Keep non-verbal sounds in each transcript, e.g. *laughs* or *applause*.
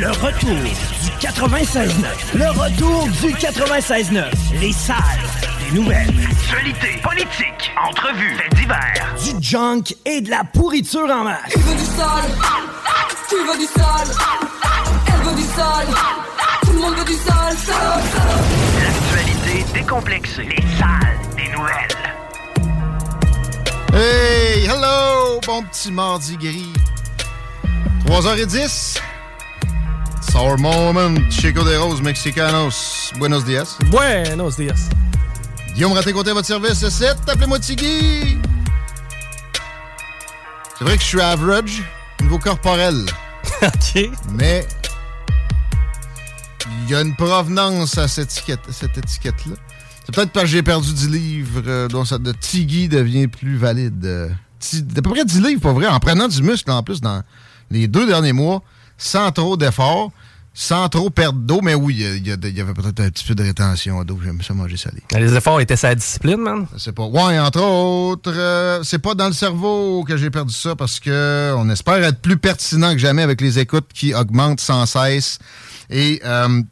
Le retour du 96.9. Le retour du 96.9. Les salles des nouvelles. Actualité, politique, entrevues, faits divers. Du junk et de la pourriture en masse. Tu veux du sale? Tu veux du sale? Elle veut du sale Tout le monde veut du sale, sale, sale. L'actualité décomplexée. Les salles des nouvelles. Hey, hello, bon petit mardi gris. 3h10. Sour Moment, Chico de Rose, Mexicanos. Buenos dias. Buenos días. Guillaume Raté-Côté votre service, 7. Appelez-moi Tigui. C'est vrai que je suis average, niveau corporel. *laughs* OK. Mais il y a une provenance à cette étiquette- cette étiquette-là. C'est peut-être parce que j'ai perdu 10 livres, euh, dont ça de Tiggy devient plus valide. Euh, D'à peu près 10 livres, pas vrai, en prenant du muscle en plus dans les deux derniers mois, sans trop d'efforts, sans trop perdre d'eau. Mais oui, il y avait peut-être un petit peu de rétention d'eau. J'aime ça manger salé. Les efforts étaient sa discipline, man. C'est pas. Ouais, entre autres, euh, c'est pas dans le cerveau que j'ai perdu ça parce que on espère être plus pertinent que jamais avec les écoutes qui augmentent sans cesse. Et euh,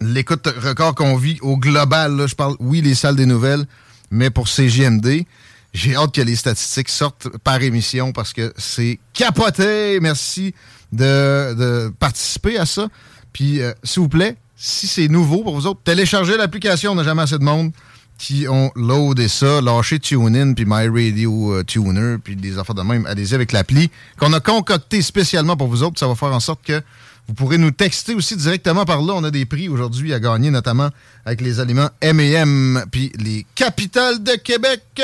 l'écoute record qu'on vit au global, là, je parle, oui, les salles des nouvelles, mais pour CGMD, j'ai hâte que les statistiques sortent par émission parce que c'est capoté. Merci de, de participer à ça. Puis, euh, s'il vous plaît, si c'est nouveau pour vous autres, téléchargez l'application. On n'a jamais assez de monde qui ont loadé ça, lâché TuneIn, puis My Radio euh, Tuner, puis des affaires de même. Allez-y avec l'appli qu'on a concocté spécialement pour vous autres. Ça va faire en sorte que vous pourrez nous texter aussi directement par là. On a des prix aujourd'hui à gagner, notamment avec les aliments M&M, puis les capitales de Québec.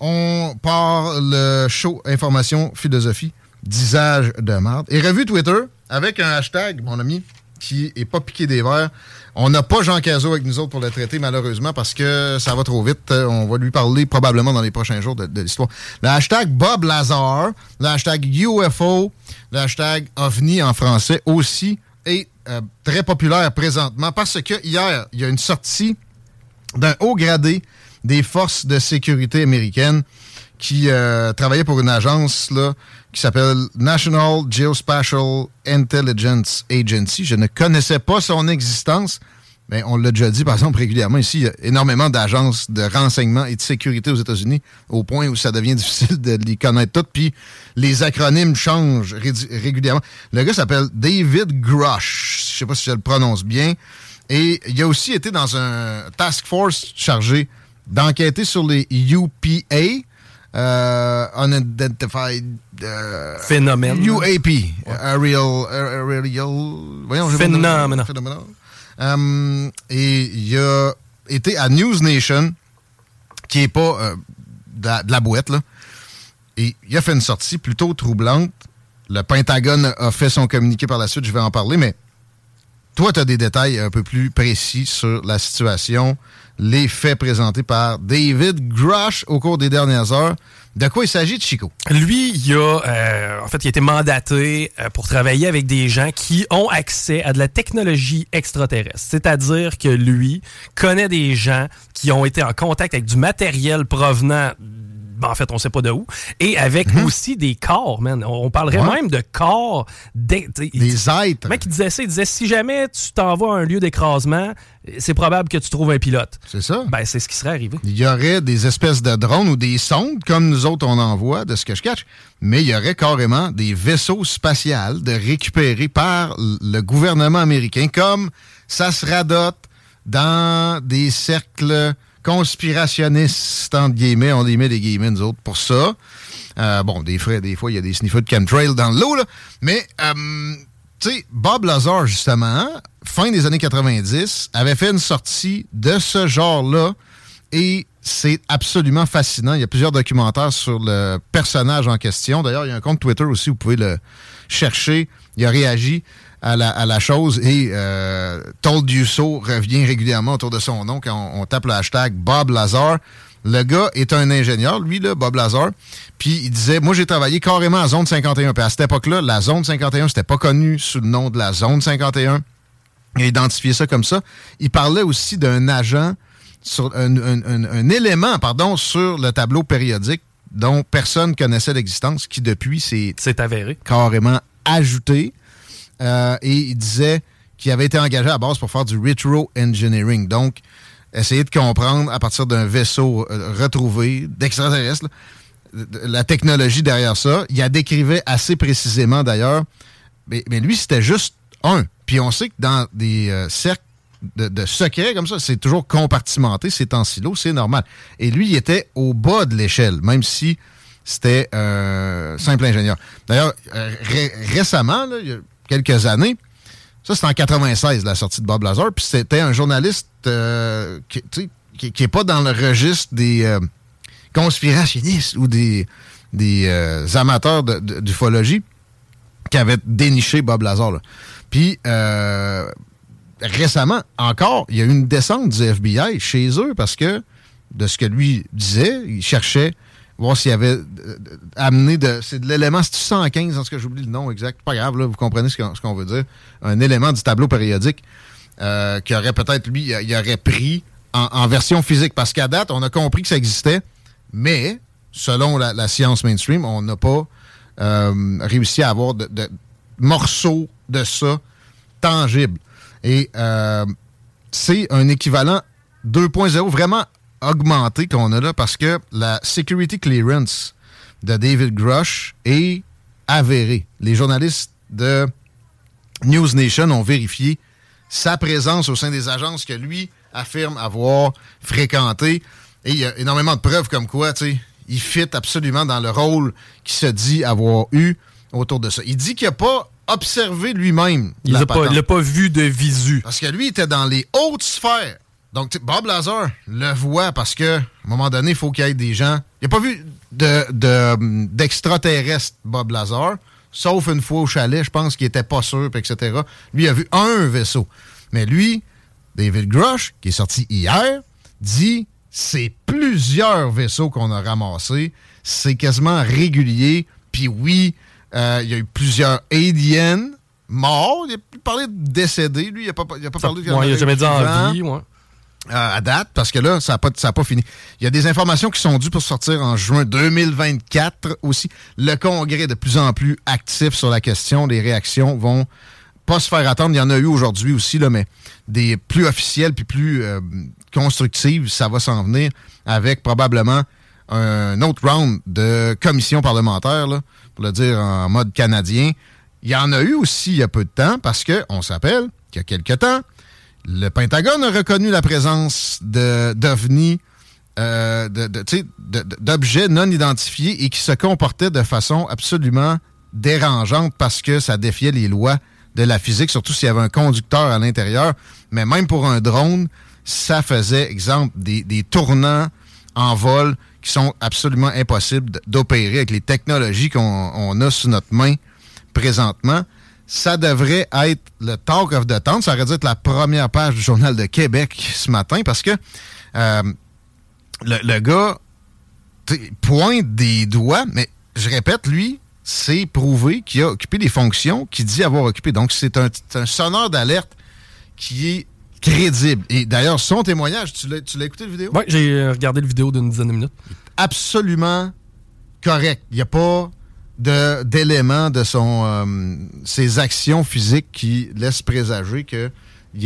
On part le show Information Philosophie d'Isage de marde. Et revue Twitter avec un hashtag, mon ami, qui est pas piqué des verres. On n'a pas Jean Cazot avec nous autres pour le traiter, malheureusement, parce que ça va trop vite. On va lui parler probablement dans les prochains jours de, de l'histoire. Le hashtag Bob Lazar, le hashtag UFO, le hashtag OVNI en français aussi est euh, très populaire présentement parce que hier, il y a une sortie d'un haut gradé des forces de sécurité américaines qui euh, travaillait pour une agence là, qui s'appelle National Geospatial Intelligence Agency. Je ne connaissais pas son existence, mais on l'a déjà dit, par exemple, régulièrement ici, il y a énormément d'agences de renseignement et de sécurité aux États-Unis, au point où ça devient *laughs* difficile de les connaître toutes, puis les acronymes changent ré- régulièrement. Le gars s'appelle David Grush, je sais pas si je le prononce bien. Et il a aussi été dans un task force chargé d'enquêter sur les UPA, euh, Unidentified euh, Phénomène. UAP, Aerial, Aerial, voyons, nom. Phénomène. Phénomène. Euh, et il a été à News Nation, qui est pas euh, de, la, de la boîte, là. Et il a fait une sortie plutôt troublante. Le Pentagone a fait son communiqué par la suite, je vais en parler, mais toi, tu as des détails un peu plus précis sur la situation, les faits présentés par David Grush au cours des dernières heures. De quoi il s'agit, Chico? Lui, il a, euh, en fait, il a été mandaté euh, pour travailler avec des gens qui ont accès à de la technologie extraterrestre. C'est-à-dire que lui connaît des gens qui ont été en contact avec du matériel provenant ben, en fait, on sait pas de où. Et avec aussi des corps, man. On parlerait Mhm. Ouais. même de corps. Des êtres. Le mec, il disait ça. Il disait si jamais tu t'envoies à un lieu d'écrasement, c'est probable que tu trouves un pilote. C'est ça? Ben, c'est ce qui serait arrivé. Il y aurait des espèces de drones ou des sondes, comme nous autres on envoie, de ce que je catch, mais il y aurait carrément des vaisseaux spatials de récupérés par le gouvernement américain, comme ça se radote dans des cercles conspirationnistes, entre guillemets, on les met des guillemets, nous autres, pour ça. Euh, bon, des, frais, des fois, il y a des sniffers de chemtrail dans l'eau, là, mais, euh, tu sais, Bob Lazar, justement, fin des années 90, avait fait une sortie de ce genre-là, et c'est absolument fascinant. Il y a plusieurs documentaires sur le personnage en question. D'ailleurs, il y a un compte Twitter aussi, vous pouvez le chercher. Il a réagi à la, à la chose et euh, Told You So revient régulièrement autour de son nom quand on, on tape le hashtag Bob Lazar. Le gars est un ingénieur, lui, là, Bob Lazar. Puis il disait, moi j'ai travaillé carrément à Zone 51. Puis à cette époque-là, la Zone 51, c'était pas connu sous le nom de la Zone 51. Il a identifié ça comme ça. Il parlait aussi d'un agent, sur un, un- un- un élément, pardon, sur le tableau périodique dont personne connaissait l'existence, qui depuis s'est C'est avéré. carrément ajouté. Euh, et il disait qu'il avait été engagé à base pour faire du retro engineering. Donc, essayer de comprendre à partir d'un vaisseau euh, retrouvé d'extraterrestres de- la technologie derrière ça. Il a décrivait assez précisément d'ailleurs. Mais, mais lui, c'était juste un. Puis on sait que dans des euh, cercles de, de secrets comme ça, c'est toujours compartimenté, c'est en silo, c'est normal. Et lui, il était au bas de l'échelle, même si c'était un simple ingénieur. D'ailleurs, euh, ré- récemment, là, quelques années, ça c'était en 96, la sortie de Bob Lazar, puis c'était un journaliste euh, qui, qui, pas dans le registre des euh, conspirationnistes ou des, des euh, amateurs de- de- d'ufologie qui avait déniché Bob Lazar. Puis, récemment, encore, il y a eu une descente du FBI chez eux parce que, de ce que lui disait, il cherchait voir s'il y avait euh, amené de. C'est de l'élément, c'est 115, en tout cas, j'oublie le nom exact. Pas grave, là, vous comprenez ce qu'on ce veut dire. Un élément du tableau périodique euh, qui aurait peut-être, lui, il aurait pris en, version physique. Parce qu'à date, on a compris que ça existait, mais selon la, science mainstream, on n'a pas euh, réussi à avoir de, morceaux de ça tangibles. Et euh, c'est un équivalent 2.0 vraiment augmenté qu'on a là parce que la security clearance de David Grush est avérée. Les journalistes de News Nation ont vérifié sa présence au sein des agences que lui affirme avoir fréquentées. Et il y a énormément de preuves comme quoi, tu sais, il fit absolument dans le rôle qu'il se dit avoir eu autour de ça. Il dit qu'il n'a pas observé lui-même. Il la pas, il pas vu de visu. Parce que lui était dans les hautes sphères. Donc, Bob Lazar le voit parce que, à un moment donné, il faut qu'il y ait des gens. Il n'a pas vu de- de- d'extraterrestres, Bob Lazar, sauf une fois au chalet, je pense qu'il était pas sûr, etc. Lui, il a vu un vaisseau. Mais lui, David Grush, qui est sorti hier, dit c'est plusieurs vaisseaux qu'on a ramassés. C'est quasiment régulier. Puis oui, euh, il y a eu plusieurs aliens morts. Il a parlé de décédés. Lui, il n'a pas, il a pas parlé de Ouais, il a jamais dit en vie, ouais. Euh, à date, parce que là, ça n'a pas, ça a pas fini. Il y a des informations qui sont dues pour sortir en juin 2024 aussi. Le Congrès est de plus en plus actif sur la question. Les réactions vont pas se faire attendre. Il y en a eu aujourd'hui aussi, là, mais des plus officielles puis plus euh, constructives, ça va s'en venir avec probablement un autre round de commission parlementaire, là, pour le dire en mode canadien. Il y en a eu aussi il y a peu de temps parce que on s'appelle qu'il y a quelque temps, Le Pentagone a reconnu la présence de d'ovnis, euh, d'objets non identifiés et qui se comportaient de façon absolument dérangeante parce que ça défiait les lois de la physique, surtout s'il y avait un conducteur à l'intérieur. Mais même pour un drone, ça faisait, exemple, des, des tournants en vol qui sont absolument impossibles d'opérer avec les technologies qu'on on a sous notre main présentement. Ça devrait être le talk of the town. Ça aurait dû être la première page du Journal de Québec ce matin parce que euh, le, le gars pointe des doigts, mais je répète, lui, c'est prouvé qu'il a occupé des fonctions qu'il dit avoir occupé. Donc, c'est un, un sonneur d'alerte qui est crédible. Et d'ailleurs, son témoignage, tu l'as écouté, la vidéo? Ouais, j'ai regardé le vidéo d'une dizaine de minutes. absolument correct. Il n'y a pas de- d'éléments de, son euh, ses actions physiques qui laissent présager qu'il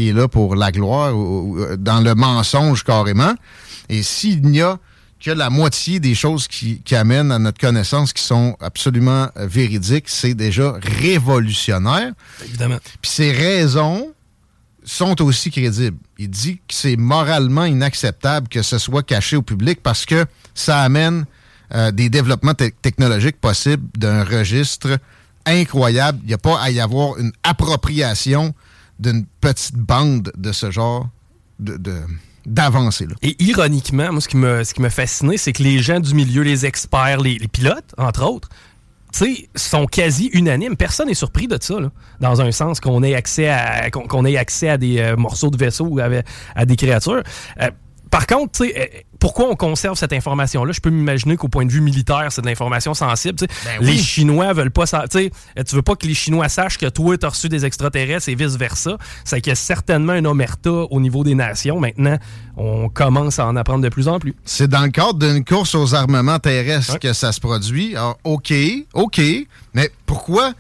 est là pour la gloire ou, ou, euh, dans le mensonge carrément. Et s'il n'y a que la moitié des choses qui, qui amènent à notre connaissance qui sont absolument euh, véridiques, c'est déjà révolutionnaire. Évidemment. Puis ses raisons sont aussi crédibles. Il dit que c'est moralement inacceptable que ce soit caché au public parce que ça amène euh, des développements te- technologiques possibles d'un registre incroyable. Il n'y a pas à y avoir une appropriation d'une petite bande de ce genre de. Et ironiquement, moi, ce qui me, ce qui m'a fasciné, c'est que les gens du milieu, les experts, les, pilotes, entre autres, sont quasi unanimes. Personne n'est surpris de ça, dans un sens qu'on ait accès à ait accès à des euh, morceaux de vaisseau ou à, à des créatures. Euh, par contre, tu sais, euh, pourquoi on conserve cette information-là? Je peux m'imaginer qu'au point de vue militaire, c'est de l'information sensible. Ben oui. Les Chinois veulent pas... sais, euh, tu veux pas que les Chinois sachent que toi, tu as reçu des extraterrestres et vice-versa. C'est qu'il y a certainement un omerta au niveau des nations. Maintenant, on commence à en apprendre de plus en plus. C'est dans le cadre d'une course aux armements terrestres Ouais. que ça se produit. Alors, OK, OK, mais pourquoi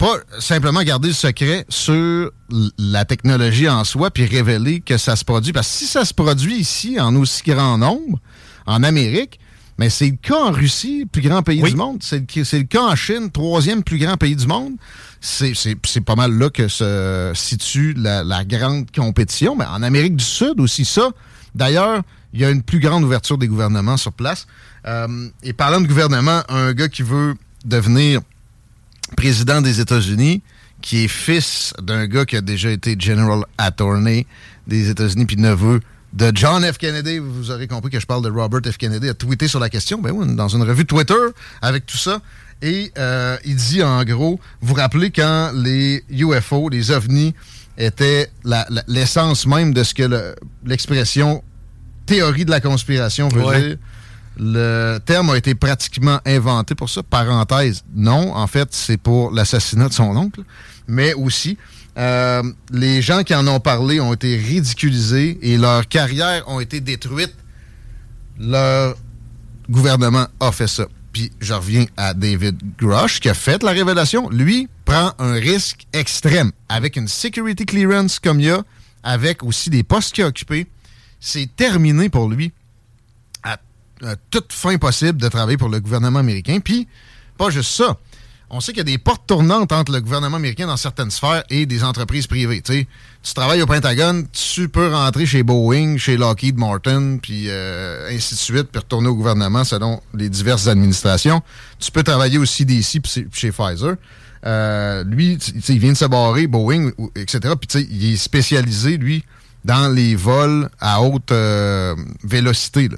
pas simplement garder le secret sur la technologie en soi puis révéler que ça se produit? Parce que si ça se produit ici en aussi grand nombre, en Amérique, mais c'est le cas en Russie, plus grand pays Oui. du monde. C'est le, cas en Chine, troisième plus grand pays du monde. C'est pas mal là que se situe la, la grande compétition. Mais en Amérique du Sud aussi, ça. D'ailleurs, il y a une plus grande ouverture des gouvernements sur place. Euh, et parlant de gouvernement, un gars qui veut devenir président des États-Unis, qui est fils d'un gars qui a déjà été General Attorney des États-Unis, puis neveu de John F. Kennedy. Vous aurez compris que je parle de Robert F. Kennedy, a tweeté sur la question. Ben oui, dans une revue Twitter avec tout ça. Et euh, il dit en gros, vous vous rappelez quand les UFO, les ovnis, étaient l'essence même de ce que le- l'expression théorie de la conspiration veut Ouais. dire. Le terme a été pratiquement inventé pour ça. Parenthèse, non. En fait, c'est pour l'assassinat de son oncle. Mais aussi, euh, les gens qui en ont parlé ont été ridiculisés et leurs carrières ont été détruites. Leur gouvernement a fait ça. Puis je reviens à David Grush qui a fait la révélation. Lui prend un risque extrême avec une security clearance comme il y a, avec aussi des postes qu'il a occupés. C'est terminé pour lui toute fin possible de travailler pour le gouvernement américain. Puis, pas juste ça. On sait qu'il y a des portes tournantes entre le gouvernement américain dans certaines sphères et des entreprises privées. Tu travailles au Pentagone, tu peux rentrer chez Boeing, chez Lockheed Martin, puis euh, ainsi de suite, puis retourner au gouvernement selon les diverses administrations. Tu peux travailler au CDC puis chez- Pfizer. Euh, lui, il vient de se barrer, Boeing, etc. Puis il est spécialisé, lui, dans les vols à haute euh, vélocité. Là.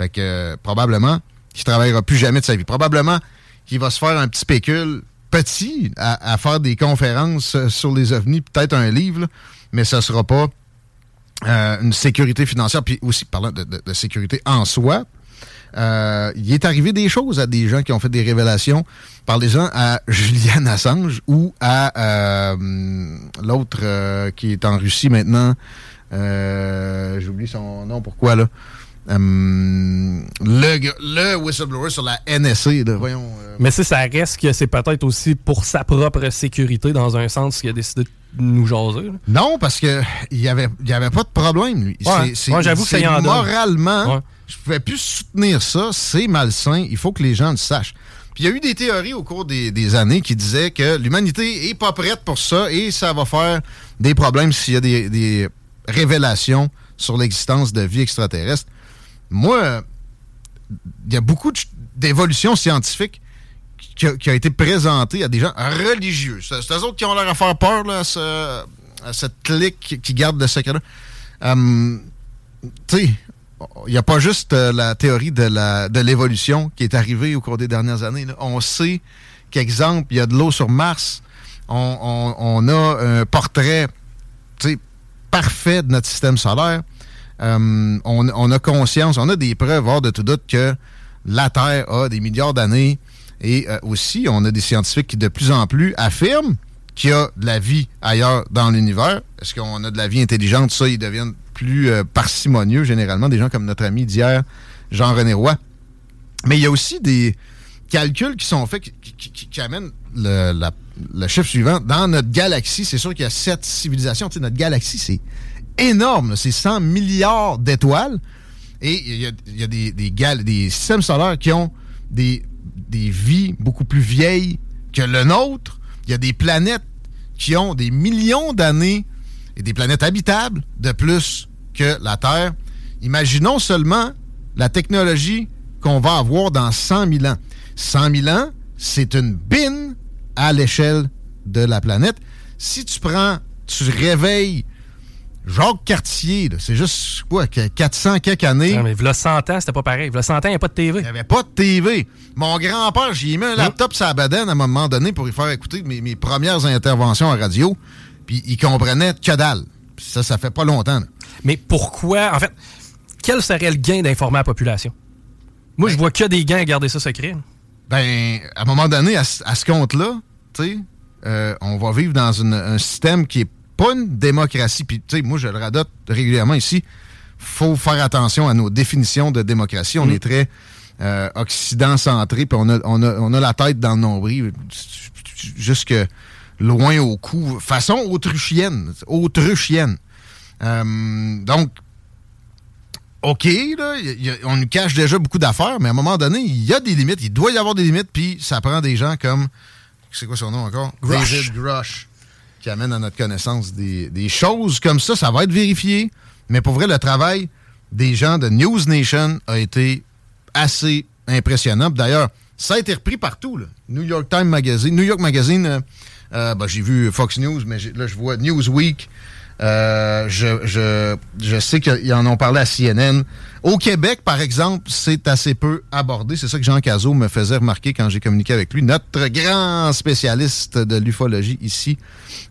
Fait que euh, probablement qu'il travaillera plus jamais de sa vie. Probablement qu'il va se faire un petit spécule petit à, faire des conférences euh, sur les ovnis, peut-être un livre, là, mais ça sera pas euh, une sécurité financière, puis aussi parlant de, sécurité en soi. euh, il est arrivé des choses à des gens qui ont fait des révélations. Parlez-en à Julian Assange ou à l'autre qui est en Russie maintenant. J'oublie son nom. Pourquoi, là? Euh, le, whistleblower sur la NSA, là, voyons. euh, Mais si ça reste que c'est peut-être aussi pour sa propre sécurité, dans un sens, qu'il a décidé de nous jaser. là. Non, parce que il y avait, y avait pas de problème, lui. Ouais. C'est- c'est- Ouais, j'avoue c'est. Moralement, Ouais. je pouvais plus soutenir ça. C'est malsain. Il faut que les gens le sachent. Puis il y a eu des théories au cours des, des années qui disaient que l'humanité est pas prête pour ça et ça va faire des problèmes s'il y a des, des révélations sur l'existence de vie extraterrestre. Moi, il y a beaucoup d'évolutions scientifiques qui a, été présentée à des gens religieux. C'est eux autres qui ont l'air à faire peur là, à, ce, cette clique qui garde le secret-là. Hum, tu sais, il n'y a pas juste euh, la théorie de l'évolution de qui est arrivée au cours des dernières années. On sait qu'exemple, il y a de l'eau sur Mars. On, a un portrait parfait de notre système solaire. Hum, on, a conscience, on a des preuves hors de tout doute que la Terre a des milliards d'années. Et euh, aussi, on a des scientifiques qui de plus en plus affirment qu'il y a de la vie ailleurs dans l'univers. Est-ce qu'on a de la vie intelligente? Ça, ils deviennent plus euh, parcimonieux généralement, des gens comme notre ami d'hier, Jean-René Roy. Mais il y a aussi des calculs qui sont faits qui, amènent le, le, chiffre suivant. Dans notre galaxie, c'est sûr qu'il y a sept civilisations. Tu sais, notre galaxie, c'est énorme. C'est 100 milliards d'étoiles. Et il y a, des, systèmes solaires qui ont des, des vies beaucoup plus vieilles que le nôtre. Il y a des planètes qui ont des millions d'années et des planètes habitables de plus que la Terre. Imaginons seulement la technologie qu'on va avoir dans 100 000 ans. 100 000 ans, c'est une bine à l'échelle de la planète. Si tu prends, tu réveilles Jacques Cartier, c'est juste quoi, 400 quelques années. Non, mais il 100 ans, c'était pas pareil. Il 100 ans, il n'y a pas de TV. Il n'y avait pas de TV. Mon grand-père, j'ai mis un laptop sur la bedaine à un moment donné pour y faire écouter mes, mes premières interventions à radio. Puis il comprenait que dalle. ça, ça fait pas longtemps. Mais pourquoi, en fait, quel serait le gain d'informer la population? Moi, je ben vois que des gains à garder ça secret. Ben, à un moment donné, à, ce compte-là, tu sais, euh, on va vivre dans un système qui est pas une démocratie. Puis, tu sais, moi, je le radote régulièrement ici. faut faire attention à nos définitions de démocratie. On mm. est très euh, occident-centré, puis on a, on, a, on a, la tête dans le nombril, jusque loin au cou. Façon autruchienne. Autruchienne. Euh, donc, OK, là, on nous cache déjà beaucoup d'affaires, mais à un moment donné, il y a des limites. Il doit y avoir des limites, puis ça prend des gens comme. C'est quoi son nom encore? David Grush qui amène à notre connaissance des, choses comme ça. Ça va être vérifié. Mais pour vrai, le travail des gens de News Nation a été assez impressionnant. D'ailleurs, ça a été repris partout. New York Times Magazine, New York Magazine, euh, euh, ben, j'ai vu Fox News, mais là, je vois Newsweek. Euh, je, je, je, sais qu'ils en ont parlé à CNN. Au Québec, par exemple, c'est assez peu abordé. C'est ça que Jean Cazot me faisait remarquer quand j'ai communiqué avec lui, notre grand spécialiste de l'ufologie ici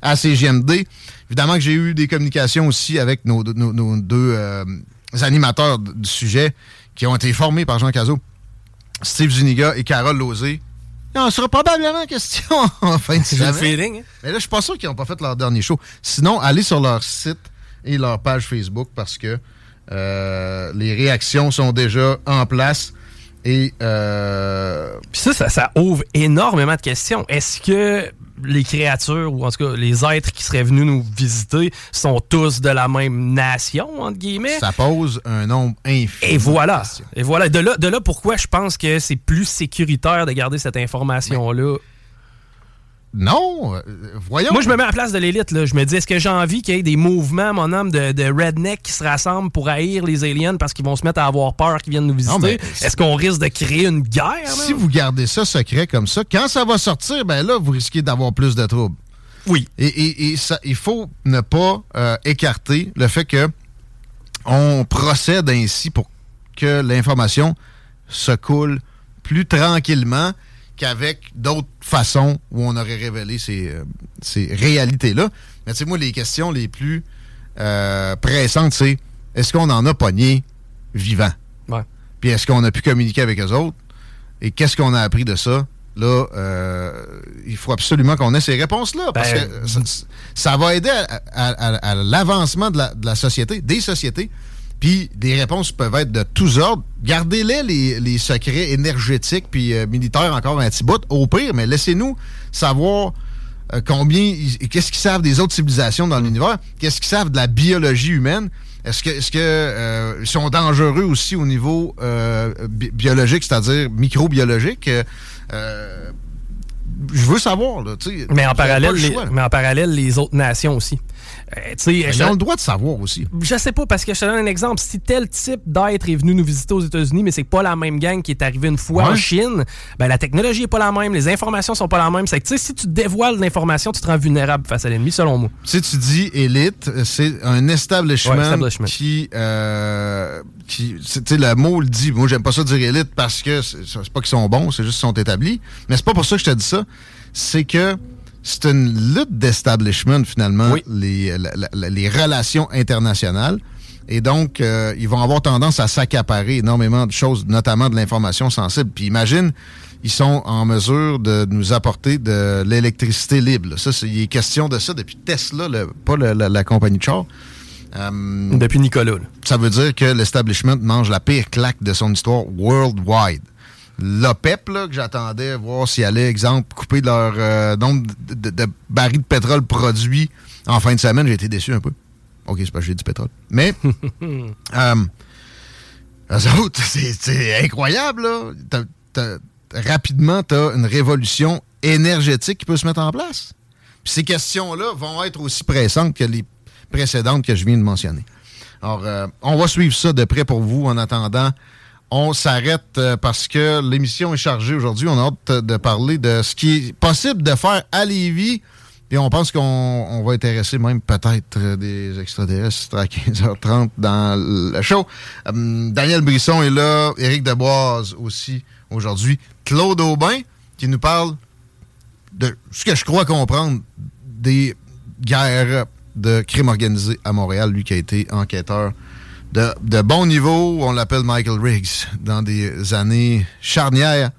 à CGMD. Évidemment que j'ai eu des communications aussi avec nos, deux euh, animateurs du sujet qui ont été formés par Jean Cazot, Steve Zuniga et Carole Lozé. Il en sera probablement question *laughs* en fin de semaine. feeling. Hein? Mais là, je suis pas sûr qu'ils n'ont pas fait leur dernier show. Sinon, allez sur leur site et leur page Facebook parce que euh, les réactions sont déjà en place. Et euh... Puis ça, ça, ça, ouvre énormément de questions. Est-ce que les créatures, ou en tout cas les êtres qui seraient venus nous visiter, sont tous de la même nation, entre guillemets? Ça pose un nombre infini. Et voilà. Et voilà. De là, de là pourquoi je pense que c'est plus sécuritaire de garder cette information-là. Non, euh, voyons. Moi, je me mets à la place de l'élite. Je me dis, est-ce que j'ai envie qu'il y ait des mouvements, mon homme, de, de redneck qui se rassemblent pour haïr les aliens parce qu'ils vont se mettre à avoir peur qu'ils viennent nous visiter? Est-ce qu'on risque de créer une guerre? Si vous gardez ça secret comme ça, quand ça va sortir, ben là, vous risquez d'avoir plus de troubles. Oui. Et, ça, il faut ne pas euh, écarter le fait que on procède ainsi pour que l'information se coule plus tranquillement qu'avec d'autres façons où on aurait révélé ces, euh, ces réalités-là. Mais tu sais, moi, les questions les plus euh, pressantes, c'est est-ce qu'on en a pogné vivant? Ouais. Puis est-ce qu'on a pu communiquer avec eux autres? Et qu'est-ce qu'on a appris de ça? Là, euh, il faut absolument qu'on ait ces réponses-là, parce ben, que ça, va aider à, l'avancement de la, de la société, des sociétés, puis des réponses peuvent être de tous ordres. Gardez-les, les, secrets énergétiques puis euh, militaires encore un petit bout, au pire, mais laissez-nous savoir euh, combien, qu'est-ce qu'ils savent des autres civilisations dans l'univers, qu'est-ce qu'ils savent de la biologie humaine? Est-ce que, est-ce que euh, sont dangereux aussi au niveau biologique, c'est-à-dire microbiologique? je veux savoir, là, mais en parallèle, mais en parallèle, les autres nations aussi. Euh, Ils ont le droit de savoir aussi. je sais pas, parce que je te donne un exemple. Si tel type d'être est venu nous visiter aux États-Unis, mais c'est pas la même gang qui est arrivée une fois Ouais. en Chine, ben la technologie est pas la même, les informations sont pas la même. C'est que, si tu dévoiles l'information, tu te rends vulnérable face à l'ennemi, selon moi. Si tu dis élite, c'est un establishment, Ouais, establishment. qui, euh, qui c'est- tu sais, le mot le dit. Moi, j'aime pas ça dire élite parce que c'est pas qu'ils sont bons, c'est juste qu'ils sont établis. Mais c'est pas pour ça que je te dis ça. C'est que c'est une lutte d'establishment finalement, Oui. les, la- la- les relations internationales. Et donc, euh, ils vont avoir tendance à s'accaparer énormément de choses, notamment de l'information sensible. Puis imagine, ils sont en mesure de nous apporter de l'électricité libre. là. Ça, c'est- il est question de ça depuis Tesla, le- pas le- la, la compagnie de char. Euh, Depuis Nicolas. là. ça veut dire que l'establishment mange la pire claque de son histoire worldwide. L'OPEP, là, que j'attendais voir s'il allait, exemple, couper leur euh, nombre de, de- de barils de pétrole produits en fin de semaine, j'ai été déçu un peu. OK, c'est pas j'ai du pétrole. Mais, *laughs* euh, eux autres, *laughs* c'est incroyable, là. Rapidement, tu as une révolution énergétique qui peut se mettre en place. Puis ces questions-là vont être aussi pressantes que les précédentes que je viens de mentionner. Alors, euh, on va suivre ça de près pour vous. En attendant, on s'arrête euh, parce que l'émission est chargée aujourd'hui. On a hâte de parler de ce qui est possible de faire à Lévis. Puis on pense qu'on on va intéresser même peut-être euh, des extraterrestres à 15h30 dans le show. Euh, Daniel Brisson est là, Éric Deboise aussi aujourd'hui. Claude Aubin qui nous parle de ce que je crois comprendre des guerres de crime organisé à Montréal, lui qui a été enquêteur de, de bon niveau, on l'appelle Michael Riggs, dans des années charnières.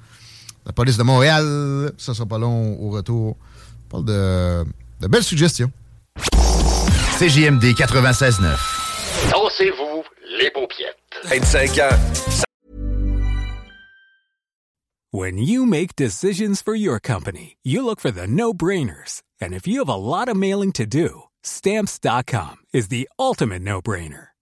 La police de Montréal, ça sera pas long au retour. On parle de, de belles suggestions. CJMD 96.9. Dansez-vous les paupiètes. 25 ans. When you make decisions for your company, you look for the no brainers. And if you have a lot of mailing to do, stamps.com is the ultimate no brainer.